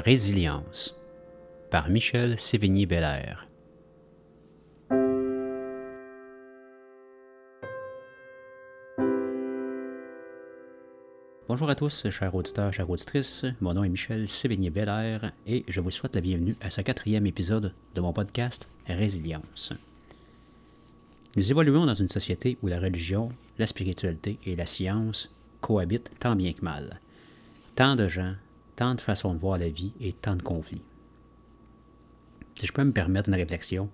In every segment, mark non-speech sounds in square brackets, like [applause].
Résilience par Michel Sévigny-Bellaire. Bonjour à tous, chers auditeurs, chères auditrices. Mon nom est Michel Sévigny-Bellaire et je vous souhaite la bienvenue à ce quatrième épisode de mon podcast Résilience. Nous évoluons dans une société où la religion, la spiritualité et la science cohabitent tant bien que mal. Tant de gens, tant de façons de voir la vie et tant de conflits. Si je peux me permettre une réflexion,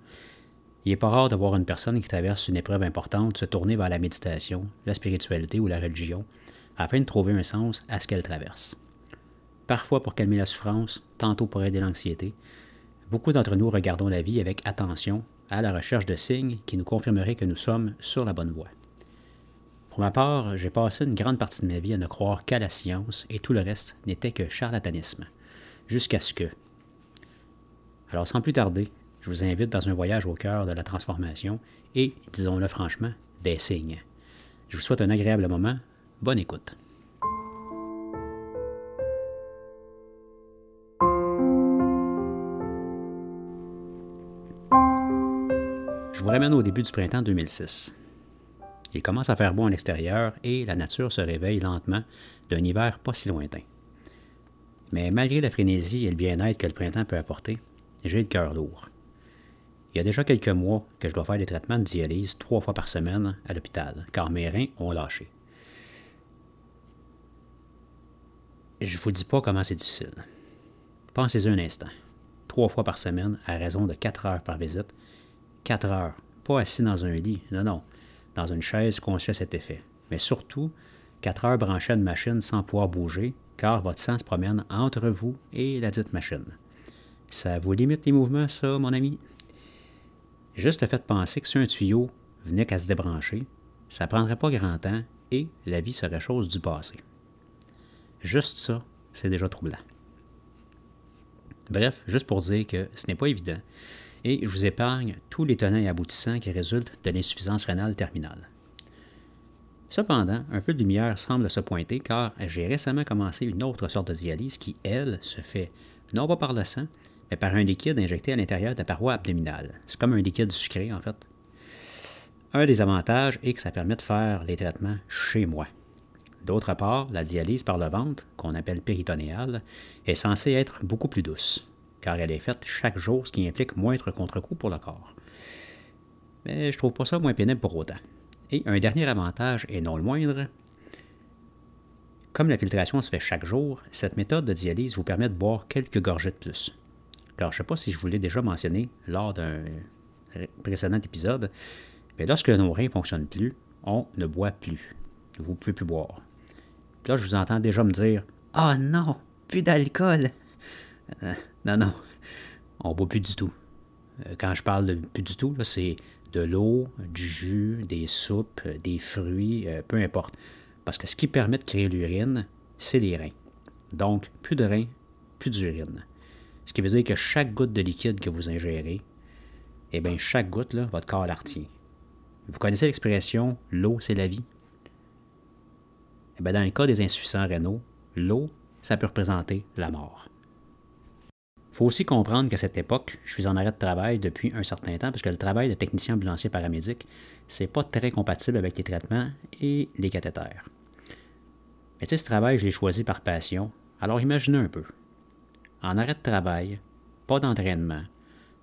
il n'est pas rare de voir une personne qui traverse une épreuve importante se tourner vers la méditation, la spiritualité ou la religion afin de trouver un sens à ce qu'elle traverse. Parfois pour calmer la souffrance, tantôt pour aider l'anxiété, beaucoup d'entre nous regardons la vie avec attention à la recherche de signes qui nous confirmeraient que nous sommes sur la bonne voie. Pour ma part, j'ai passé une grande partie de ma vie à ne croire qu'à la science et tout le reste n'était que charlatanisme. Jusqu'à ce que. Alors sans plus tarder, je vous invite dans un voyage au cœur de la transformation et, disons-le franchement, des signes. Je vous souhaite un agréable moment. Bonne écoute. Je vous ramène au début du printemps 2006. Il commence à faire beau en extérieur et la nature se réveille lentement d'un hiver pas si lointain. Mais malgré la frénésie et le bien-être que le printemps peut apporter, j'ai le cœur lourd. Il y a déjà quelques mois que je dois faire des traitements de dialyse trois fois par semaine à l'hôpital, car mes reins ont lâché. Je vous dis pas comment c'est difficile. Pensez-y un instant. Trois fois par semaine, à raison de quatre heures par visite. Quatre heures. Pas assis dans un lit. Non, non dans une chaise conçue à cet effet. Mais surtout, quatre heures branchées à une machine sans pouvoir bouger, car votre sang se promène entre vous et la dite machine. Ça vous limite les mouvements, ça, mon ami? Juste le fait de penser que si un tuyau venait qu'à se débrancher, ça prendrait pas grand temps et la vie serait chose du passé. Juste ça, c'est déjà troublant. Bref, juste pour dire que ce n'est pas évident et je vous épargne tous les tenants et aboutissants qui résultent de l'insuffisance rénale terminale. Cependant, un peu de lumière semble se pointer car j'ai récemment commencé une autre sorte de dialyse qui, elle, se fait non pas par le sang, mais par un liquide injecté à l'intérieur de la paroi abdominale. C'est comme un liquide sucré, en fait. Un des avantages est que ça permet de faire les traitements chez moi. D'autre part, la dialyse par le ventre, qu'on appelle péritonéale, est censée être beaucoup plus douce car elle est faite chaque jour, ce qui implique moindre contre-coup pour le corps. Mais je trouve pas ça moins pénible pour autant. Et un dernier avantage, et non le moindre, comme la filtration se fait chaque jour, cette méthode de dialyse vous permet de boire quelques gorgées de plus. Car je ne sais pas si je vous l'ai déjà mentionné lors d'un précédent épisode, mais lorsque nos reins ne fonctionnent plus, on ne boit plus. Vous ne pouvez plus boire. Là, je vous entends déjà me dire Ah oh non, plus d'alcool euh, non, non, on boit plus du tout. Euh, quand je parle de plus du tout, c'est de l'eau, du jus, des soupes, euh, des fruits, peu importe. Parce que ce qui permet de créer l'urine, c'est les reins. Donc, plus de reins, plus d'urine. Ce qui veut dire que chaque goutte de liquide que vous ingérez, eh bien, chaque goutte, là, votre corps la retient. Vous connaissez l'expression l'eau, c'est la vie? Eh bien, dans le cas des insuffisants rénaux, l'eau, ça peut représenter la mort faut aussi comprendre qu'à cette époque, je suis en arrêt de travail depuis un certain temps, parce que le travail de technicien ambulancier paramédic, c'est pas très compatible avec les traitements et les cathéters. Mais tu sais, ce travail, je l'ai choisi par passion. Alors imaginez un peu. En arrêt de travail, pas d'entraînement,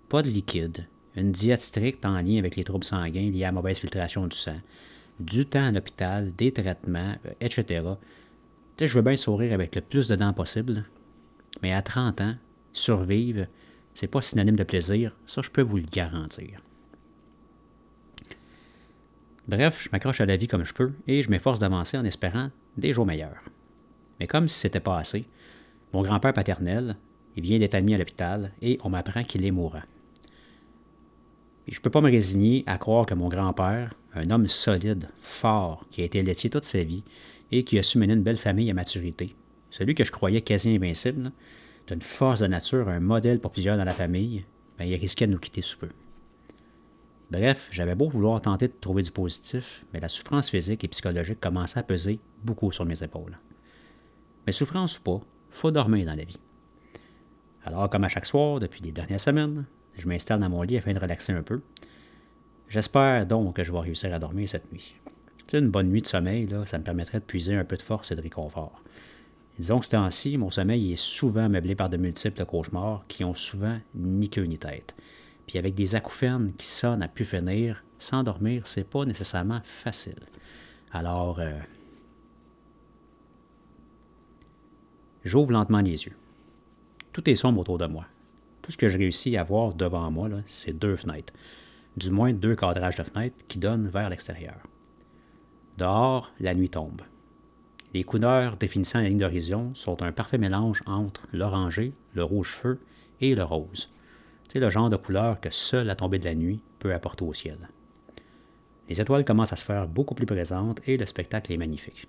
pas de liquide, une diète stricte en lien avec les troubles sanguins liés à la mauvaise filtration du sang, du temps à l'hôpital, des traitements, euh, etc. Tu sais, je veux bien sourire avec le plus de dents possible, mais à 30 ans, survivre, c'est pas synonyme de plaisir, ça je peux vous le garantir. Bref, je m'accroche à la vie comme je peux et je m'efforce d'avancer en espérant des jours meilleurs. Mais comme si c'était pas assez, mon grand-père paternel, il vient d'être admis à l'hôpital et on m'apprend qu'il est mourant. Je ne peux pas me résigner à croire que mon grand-père, un homme solide, fort, qui a été laitier toute sa vie et qui a su mener une belle famille à maturité, celui que je croyais quasi invincible, d'une force de nature, un modèle pour plusieurs dans la famille, ben, il risquait de nous quitter sous peu. Bref, j'avais beau vouloir tenter de trouver du positif, mais la souffrance physique et psychologique commençait à peser beaucoup sur mes épaules. Mais souffrance ou pas, faut dormir dans la vie. Alors, comme à chaque soir, depuis les dernières semaines, je m'installe dans mon lit afin de relaxer un peu. J'espère donc que je vais réussir à dormir cette nuit. C'est une bonne nuit de sommeil, là, ça me permettrait de puiser un peu de force et de réconfort. Disons que ce temps-ci, mon sommeil est souvent meublé par de multiples cauchemars qui ont souvent ni queue ni tête. Puis avec des acouphènes qui sonnent à pu finir, s'endormir, c'est pas nécessairement facile. Alors, euh, j'ouvre lentement les yeux. Tout est sombre autour de moi. Tout ce que je réussis à voir devant moi, c'est deux fenêtres. Du moins deux cadrages de fenêtres qui donnent vers l'extérieur. Dehors, la nuit tombe. Les couleurs définissant la ligne d'horizon sont un parfait mélange entre l'orangé, le rouge-feu et le rose. C'est le genre de couleur que seule la tombée de la nuit peut apporter au ciel. Les étoiles commencent à se faire beaucoup plus présentes et le spectacle est magnifique.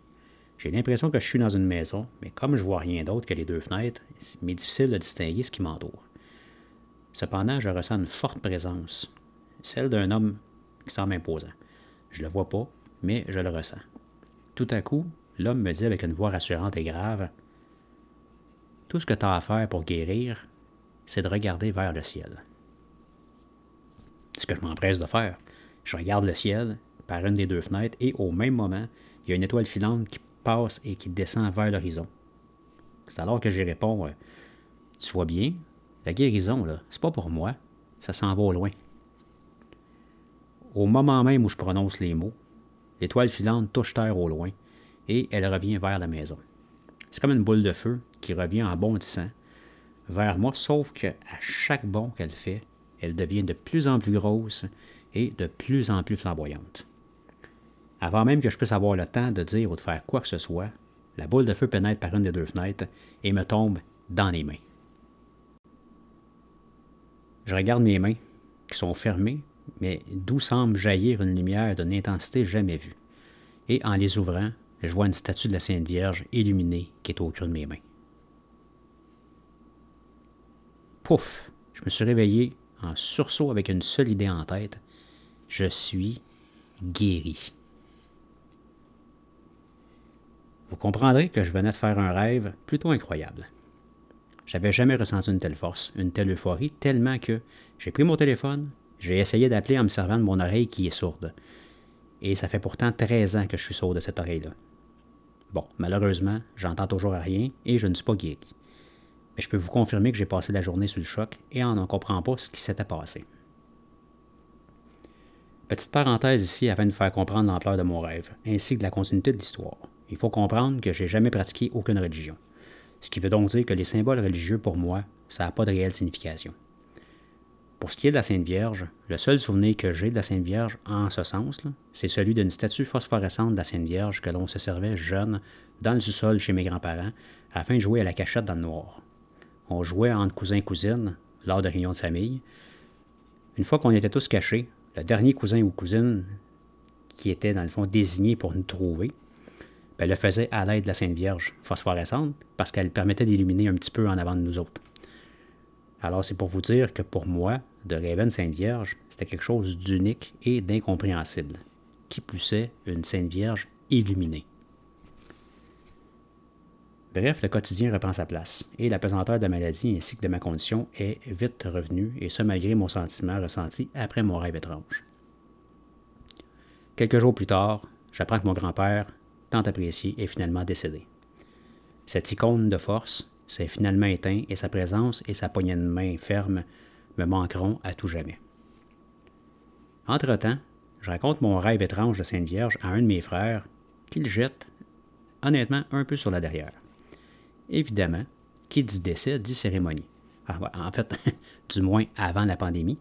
J'ai l'impression que je suis dans une maison, mais comme je vois rien d'autre que les deux fenêtres, il m'est difficile de distinguer ce qui m'entoure. Cependant, je ressens une forte présence, celle d'un homme qui semble imposant. Je le vois pas, mais je le ressens. Tout à coup, l'homme me dit avec une voix rassurante et grave Tout ce que tu as à faire pour guérir, c'est de regarder vers le ciel. Ce que je m'empresse de faire. Je regarde le ciel par une des deux fenêtres et au même moment, il y a une étoile filante qui passe et qui descend vers l'horizon. C'est alors que j'y réponds euh, Tu vois bien, la guérison, là, c'est pas pour moi, ça s'en va au loin. Au moment même où je prononce les mots, l'étoile filante touche terre au loin et elle revient vers la maison. C'est comme une boule de feu qui revient en bondissant vers moi, sauf qu'à chaque bond qu'elle fait, elle devient de plus en plus grosse et de plus en plus flamboyante. Avant même que je puisse avoir le temps de dire ou de faire quoi que ce soit, la boule de feu pénètre par une des deux fenêtres et me tombe dans les mains. Je regarde mes mains, qui sont fermées, mais d'où semble jaillir une lumière d'une intensité jamais vue. Et en les ouvrant, je vois une statue de la Sainte Vierge illuminée qui est au creux de mes mains. Pouf! Je me suis réveillé en sursaut avec une seule idée en tête. Je suis guéri. Vous comprendrez que je venais de faire un rêve plutôt incroyable. J'avais jamais ressenti une telle force, une telle euphorie, tellement que j'ai pris mon téléphone, j'ai essayé d'appeler en me servant de mon oreille qui est sourde. Et ça fait pourtant 13 ans que je suis sourd de cette oreille-là. Bon, malheureusement, j'entends toujours rien et je ne suis pas guéri. Mais je peux vous confirmer que j'ai passé la journée sous le choc et on n'en comprend pas ce qui s'était passé. Petite parenthèse ici afin de vous faire comprendre l'ampleur de mon rêve, ainsi que la continuité de l'histoire il faut comprendre que j'ai jamais pratiqué aucune religion. Ce qui veut donc dire que les symboles religieux, pour moi, ça n'a pas de réelle signification. Pour ce qui est de la Sainte Vierge, le seul souvenir que j'ai de la Sainte Vierge en ce sens, c'est celui d'une statue phosphorescente de la Sainte Vierge que l'on se servait jeune dans le sous-sol chez mes grands-parents afin de jouer à la cachette dans le noir. On jouait entre cousins et cousines lors de réunions de famille. Une fois qu'on était tous cachés, le dernier cousin ou cousine qui était dans le fond désigné pour nous trouver elle le faisait à l'aide de la Sainte Vierge phosphorescente parce qu'elle permettait d'illuminer un petit peu en avant de nous autres. Alors c'est pour vous dire que pour moi, de rêver une Sainte Vierge, c'était quelque chose d'unique et d'incompréhensible. Qui poussait une Sainte Vierge illuminée. Bref, le quotidien reprend sa place, et la pesanteur de la maladie ainsi que de ma condition est vite revenue, et ce malgré mon sentiment ressenti après mon rêve étrange. Quelques jours plus tard, j'apprends que mon grand-père tant apprécié, est finalement décédé. Cette icône de force s'est finalement éteinte et sa présence et sa poignée de main ferme me manqueront à tout jamais. Entre-temps, je raconte mon rêve étrange de Sainte Vierge à un de mes frères qui le jette, honnêtement, un peu sur la derrière. Évidemment, qui dit décès dit cérémonie. Ah, en fait, [laughs] du moins avant la pandémie.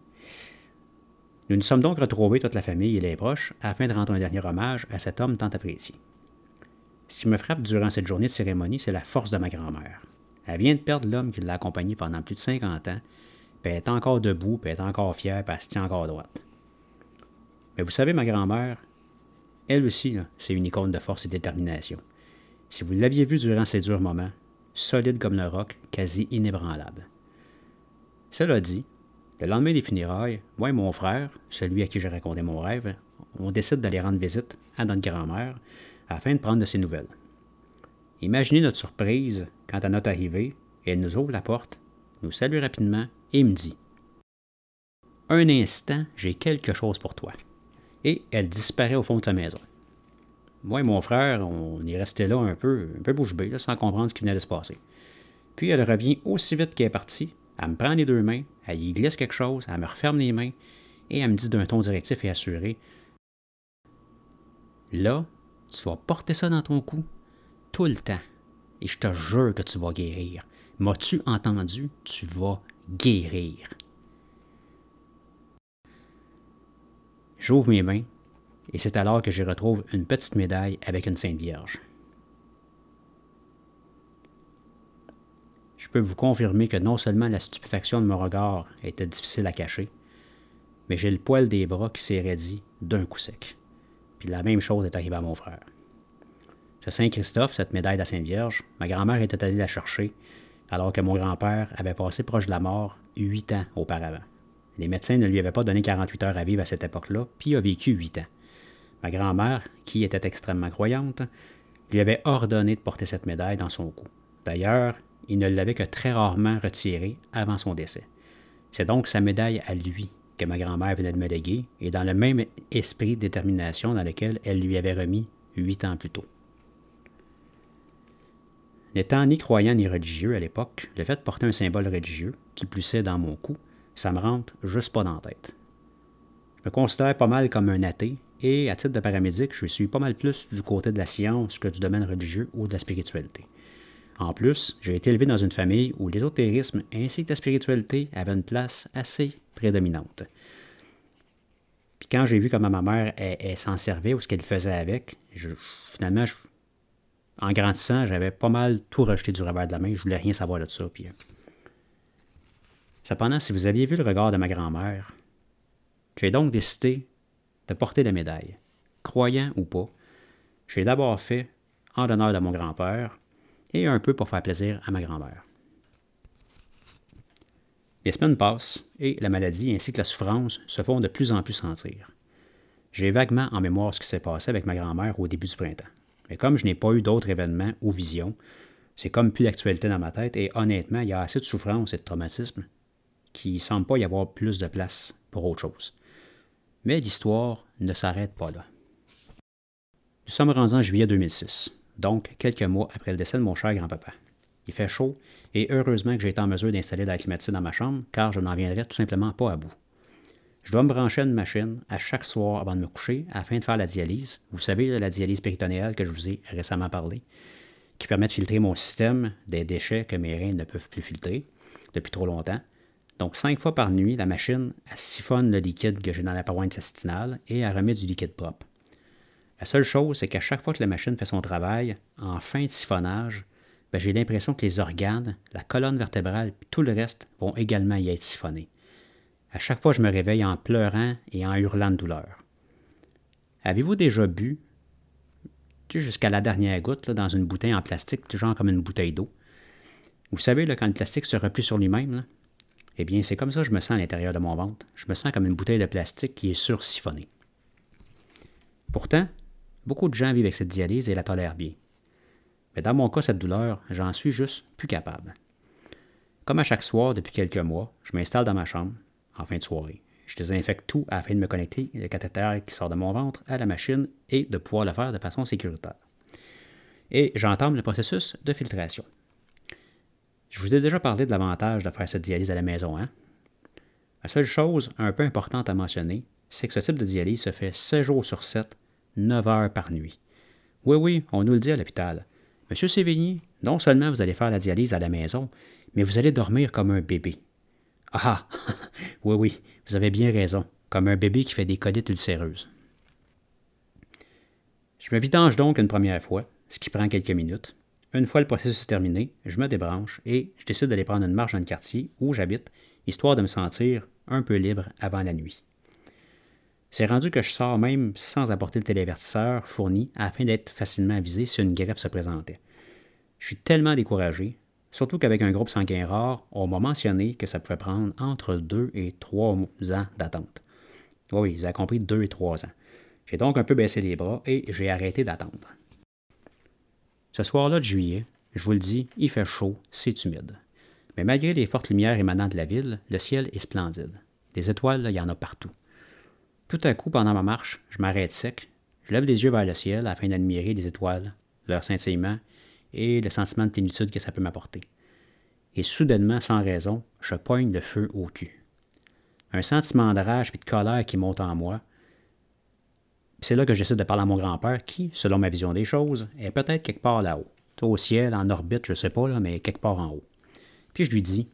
Nous nous sommes donc retrouvés, toute la famille et les proches, afin de rendre un dernier hommage à cet homme tant apprécié. Ce qui me frappe durant cette journée de cérémonie, c'est la force de ma grand-mère. Elle vient de perdre l'homme qui l'a accompagnée pendant plus de 50 ans, puis elle est encore debout, puis elle est encore fière, puis elle se tient encore droite. Mais vous savez, ma grand-mère, elle aussi, c'est une icône de force et de détermination. Si vous l'aviez vue durant ces durs moments, solide comme le roc, quasi inébranlable. Cela dit, le lendemain des funérailles, moi et mon frère, celui à qui j'ai raconté mon rêve, on décide d'aller rendre visite à notre grand-mère afin de prendre de ses nouvelles. Imaginez notre surprise quand à notre arrivée, elle nous ouvre la porte nous salue rapidement et me dit Un instant, j'ai quelque chose pour toi. Et elle disparaît au fond de sa maison. Moi et mon frère, on est resté là un peu, un peu bouche bée, sans comprendre ce qui venait de se passer. Puis elle revient aussi vite qu'elle est partie, elle me prend les deux mains, elle y glisse quelque chose, elle me referme les mains, et elle me dit d'un ton directif et assuré Là, tu vas porter ça dans ton cou tout le temps, et je te jure que tu vas guérir. M'as-tu entendu? Tu vas guérir. J'ouvre mes mains, et c'est alors que je retrouve une petite médaille avec une Sainte Vierge. Je peux vous confirmer que non seulement la stupéfaction de mon regard était difficile à cacher, mais j'ai le poil des bras qui s'est raidi d'un coup sec. Puis la même chose est arrivée à mon frère. Ce Saint-Christophe, cette médaille de la Sainte Vierge, ma grand-mère était allée la chercher alors que mon grand-père avait passé proche de la mort huit ans auparavant. Les médecins ne lui avaient pas donné 48 heures à vivre à cette époque-là, puis il a vécu huit ans. Ma grand-mère, qui était extrêmement croyante, lui avait ordonné de porter cette médaille dans son cou. D'ailleurs, il ne l'avait que très rarement retirée avant son décès. C'est donc sa médaille à lui que ma grand-mère venait de me léguer, et dans le même esprit de détermination dans lequel elle lui avait remis huit ans plus tôt. N'étant ni croyant ni religieux à l'époque, le fait de porter un symbole religieux, qui plussait dans mon cou, ça me rentre juste pas dans la tête. Je me considère pas mal comme un athée, et à titre de paramédic, je suis pas mal plus du côté de la science que du domaine religieux ou de la spiritualité. En plus, j'ai été élevé dans une famille où l'ésotérisme ainsi que la spiritualité avaient une place assez prédominante. Puis quand j'ai vu comment ma mère s'en servait ou ce qu'elle faisait avec, finalement, en grandissant, j'avais pas mal tout rejeté du revers de la main. Je voulais rien savoir de ça. Puis, euh. Cependant, si vous aviez vu le regard de ma grand-mère, j'ai donc décidé de porter la médaille. Croyant ou pas, j'ai d'abord fait en l'honneur de mon grand-père et un peu pour faire plaisir à ma grand-mère. Les semaines passent et la maladie ainsi que la souffrance se font de plus en plus sentir. J'ai vaguement en mémoire ce qui s'est passé avec ma grand-mère au début du printemps. Mais comme je n'ai pas eu d'autres événements ou visions, c'est comme plus d'actualité dans ma tête et honnêtement, il y a assez de souffrance et de traumatisme qu'il ne semble pas y avoir plus de place pour autre chose. Mais l'histoire ne s'arrête pas là. Nous sommes rendus en juillet 2006, donc quelques mois après le décès de mon cher grand-papa. Il fait chaud et heureusement que j'ai été en mesure d'installer la climatisée dans ma chambre car je n'en viendrais tout simplement pas à bout. Je dois me brancher à une machine à chaque soir avant de me coucher afin de faire la dialyse. Vous savez, la dialyse péritonéale que je vous ai récemment parlé, qui permet de filtrer mon système des déchets que mes reins ne peuvent plus filtrer depuis trop longtemps. Donc, cinq fois par nuit, la machine siphonne le liquide que j'ai dans la paroi intestinale et elle remet du liquide propre. La seule chose, c'est qu'à chaque fois que la machine fait son travail, en fin de siphonnage, ben, j'ai l'impression que les organes, la colonne vertébrale et tout le reste vont également y être siphonnés. À chaque fois, je me réveille en pleurant et en hurlant de douleur. Avez-vous déjà bu, jusqu'à la dernière goutte, dans une bouteille en plastique, genre comme une bouteille d'eau? Vous savez, quand le plastique se replie sur lui-même, eh bien, c'est comme ça que je me sens à l'intérieur de mon ventre. Je me sens comme une bouteille de plastique qui est sursiphonnée. Pourtant, beaucoup de gens vivent avec cette dialyse et la tolèrent bien. Mais dans mon cas, cette douleur, j'en suis juste plus capable. Comme à chaque soir depuis quelques mois, je m'installe dans ma chambre en fin de soirée. Je désinfecte tout afin de me connecter le cathéter qui sort de mon ventre à la machine et de pouvoir le faire de façon sécuritaire. Et j'entame le processus de filtration. Je vous ai déjà parlé de l'avantage de faire cette dialyse à la maison, hein? La seule chose un peu importante à mentionner, c'est que ce type de dialyse se fait 7 jours sur 7, 9 heures par nuit. Oui, oui, on nous le dit à l'hôpital. Monsieur Sévigny, non seulement vous allez faire la dialyse à la maison, mais vous allez dormir comme un bébé. Ah [laughs] Oui, oui, vous avez bien raison, comme un bébé qui fait des colites ulcéreuses. Je me vidange donc une première fois, ce qui prend quelques minutes. Une fois le processus terminé, je me débranche et je décide d'aller prendre une marche dans le quartier où j'habite, histoire de me sentir un peu libre avant la nuit. C'est rendu que je sors même sans apporter le télévertisseur fourni afin d'être facilement avisé si une greffe se présentait. Je suis tellement découragé, surtout qu'avec un groupe sanguin rare, on m'a mentionné que ça pouvait prendre entre deux et trois ans d'attente. Oui, vous avez compris, deux et trois ans. J'ai donc un peu baissé les bras et j'ai arrêté d'attendre. Ce soir-là de juillet, je vous le dis, il fait chaud, c'est humide. Mais malgré les fortes lumières émanant de la ville, le ciel est splendide. Des étoiles, il y en a partout. Tout à coup, pendant ma marche, je m'arrête sec, je lève les yeux vers le ciel afin d'admirer les étoiles, leur scintillement et le sentiment de plénitude que ça peut m'apporter. Et soudainement, sans raison, je poigne le feu au cul. Un sentiment de rage et de colère qui monte en moi. C'est là que j'essaie de parler à mon grand-père qui, selon ma vision des choses, est peut-être quelque part là-haut. Au ciel, en orbite, je sais pas, là, mais quelque part en haut. Puis je lui dis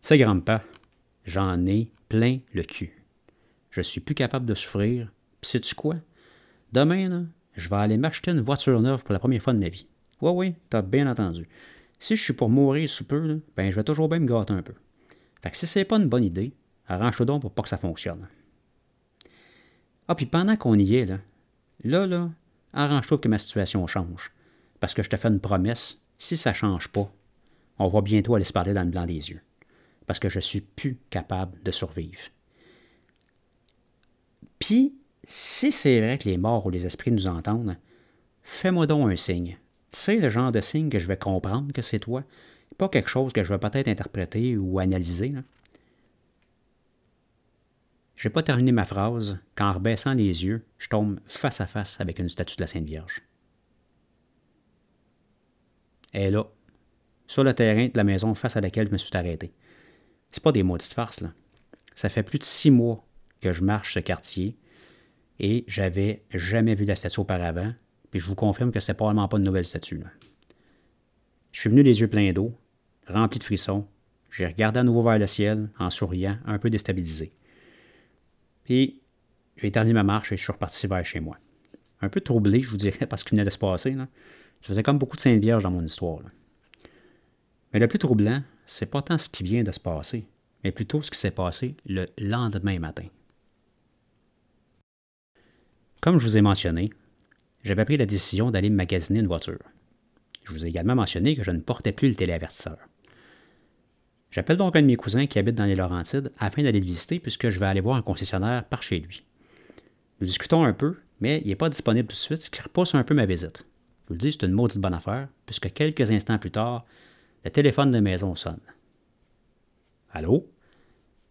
Ça, grand-père, j'en ai plein le cul. Je suis plus capable de souffrir. Puis sais-tu quoi? Demain, là, je vais aller m'acheter une voiture neuve pour la première fois de ma vie. Oui, oui, t'as bien entendu. Si je suis pour mourir sous peu, ben je vais toujours bien me gâter un peu. Fait que si c'est pas une bonne idée, arrange-toi donc pour pas que ça fonctionne. Ah, puis pendant qu'on y est, là, là, arrange-toi que ma situation change. Parce que je te fais une promesse, si ça change pas, on va bientôt aller se parler dans le blanc des yeux. Parce que je suis plus capable de survivre. Puis, si c'est vrai que les morts ou les esprits nous entendent, fais-moi donc un signe. Sais le genre de signe que je vais comprendre que c'est toi, pas quelque chose que je vais peut-être interpréter ou analyser. Je n'ai pas terminé ma phrase quand, en rebaissant les yeux, je tombe face à face avec une statue de la Sainte Vierge. Elle est là, sur le terrain de la maison face à laquelle je me suis arrêté. C'est pas des maudites farces, là. Ça fait plus de six mois que je marche ce quartier et j'avais jamais vu la statue auparavant, puis je vous confirme que c'est probablement pas une nouvelle statue. Je suis venu les yeux pleins d'eau, rempli de frissons. J'ai regardé à nouveau vers le ciel, en souriant, un peu déstabilisé. Puis, j'ai terminé ma marche et je suis reparti vers chez moi. Un peu troublé, je vous dirais, [laughs] parce qu'il venait de se passer. Ça faisait comme beaucoup de Sainte Vierge dans mon histoire. Mais le plus troublant, c'est pas tant ce qui vient de se passer, mais plutôt ce qui s'est passé le lendemain matin. Comme je vous ai mentionné, j'avais pris la décision d'aller magasiner une voiture. Je vous ai également mentionné que je ne portais plus le téléavertisseur. J'appelle donc un de mes cousins qui habite dans les Laurentides afin d'aller le visiter puisque je vais aller voir un concessionnaire par chez lui. Nous discutons un peu, mais il n'est pas disponible tout de suite, ce qui repousse un peu ma visite. Je vous le dis, c'est une maudite bonne affaire, puisque quelques instants plus tard, le téléphone de maison sonne. Allô?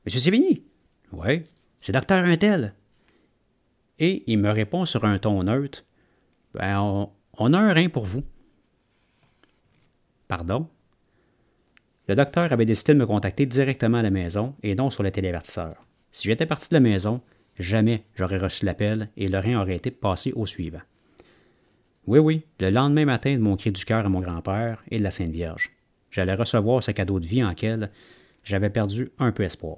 Monsieur Sévigny? Oui, c'est docteur Intel. Et il me répond sur un ton neutre Ben, on, a un rein pour vous. Pardon? Le docteur avait décidé de me contacter directement à la maison et non sur le télévertisseur. Si j'étais parti de la maison, jamais j'aurais reçu l'appel et le rein aurait été passé au suivant. Oui, oui, le lendemain matin de mon cri du cœur à mon grand-père et de la Sainte Vierge. J'allais recevoir ce cadeau de vie en quel j'avais perdu un peu espoir.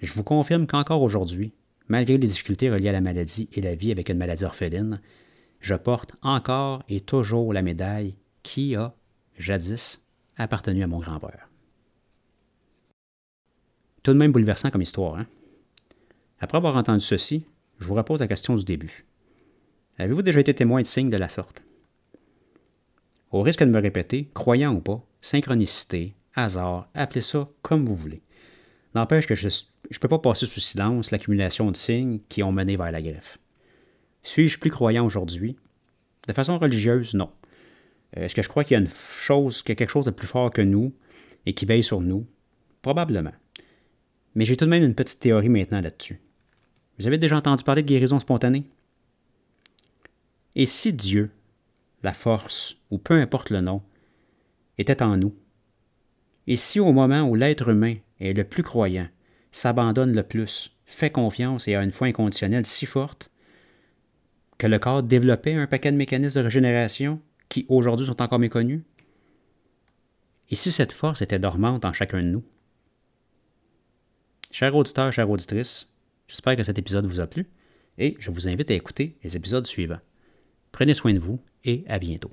Je vous confirme qu'encore aujourd'hui, malgré les difficultés reliées à la maladie et la vie avec une maladie orpheline, je porte encore et toujours la médaille qui a, jadis, appartenu à mon grand-père. Tout de même bouleversant comme histoire, hein? Après avoir entendu ceci, je vous repose la question du début. Avez-vous déjà été témoin de signes de la sorte? Au risque de me répéter, croyant ou pas, synchronicité, hasard, appelez ça comme vous voulez. N'empêche que je ne peux pas passer sous silence l'accumulation de signes qui ont mené vers la greffe. Suis-je plus croyant aujourd'hui? De façon religieuse, non. Euh, est-ce que je crois qu'il y a une chose, qu'il y a quelque chose de plus fort que nous et qui veille sur nous? Probablement. Mais j'ai tout de même une petite théorie maintenant là-dessus. Vous avez déjà entendu parler de guérison spontanée? Et si Dieu, la force, ou peu importe le nom, était en nous, et si au moment où l'être humain est le plus croyant, s'abandonne le plus, fait confiance et a une foi inconditionnelle si forte, que le corps développait un paquet de mécanismes de régénération qui aujourd'hui sont encore méconnus? Et si cette force était dormante en chacun de nous? Chers auditeurs, chères auditrices, j'espère que cet épisode vous a plu et je vous invite à écouter les épisodes suivants. Prenez soin de vous et à bientôt.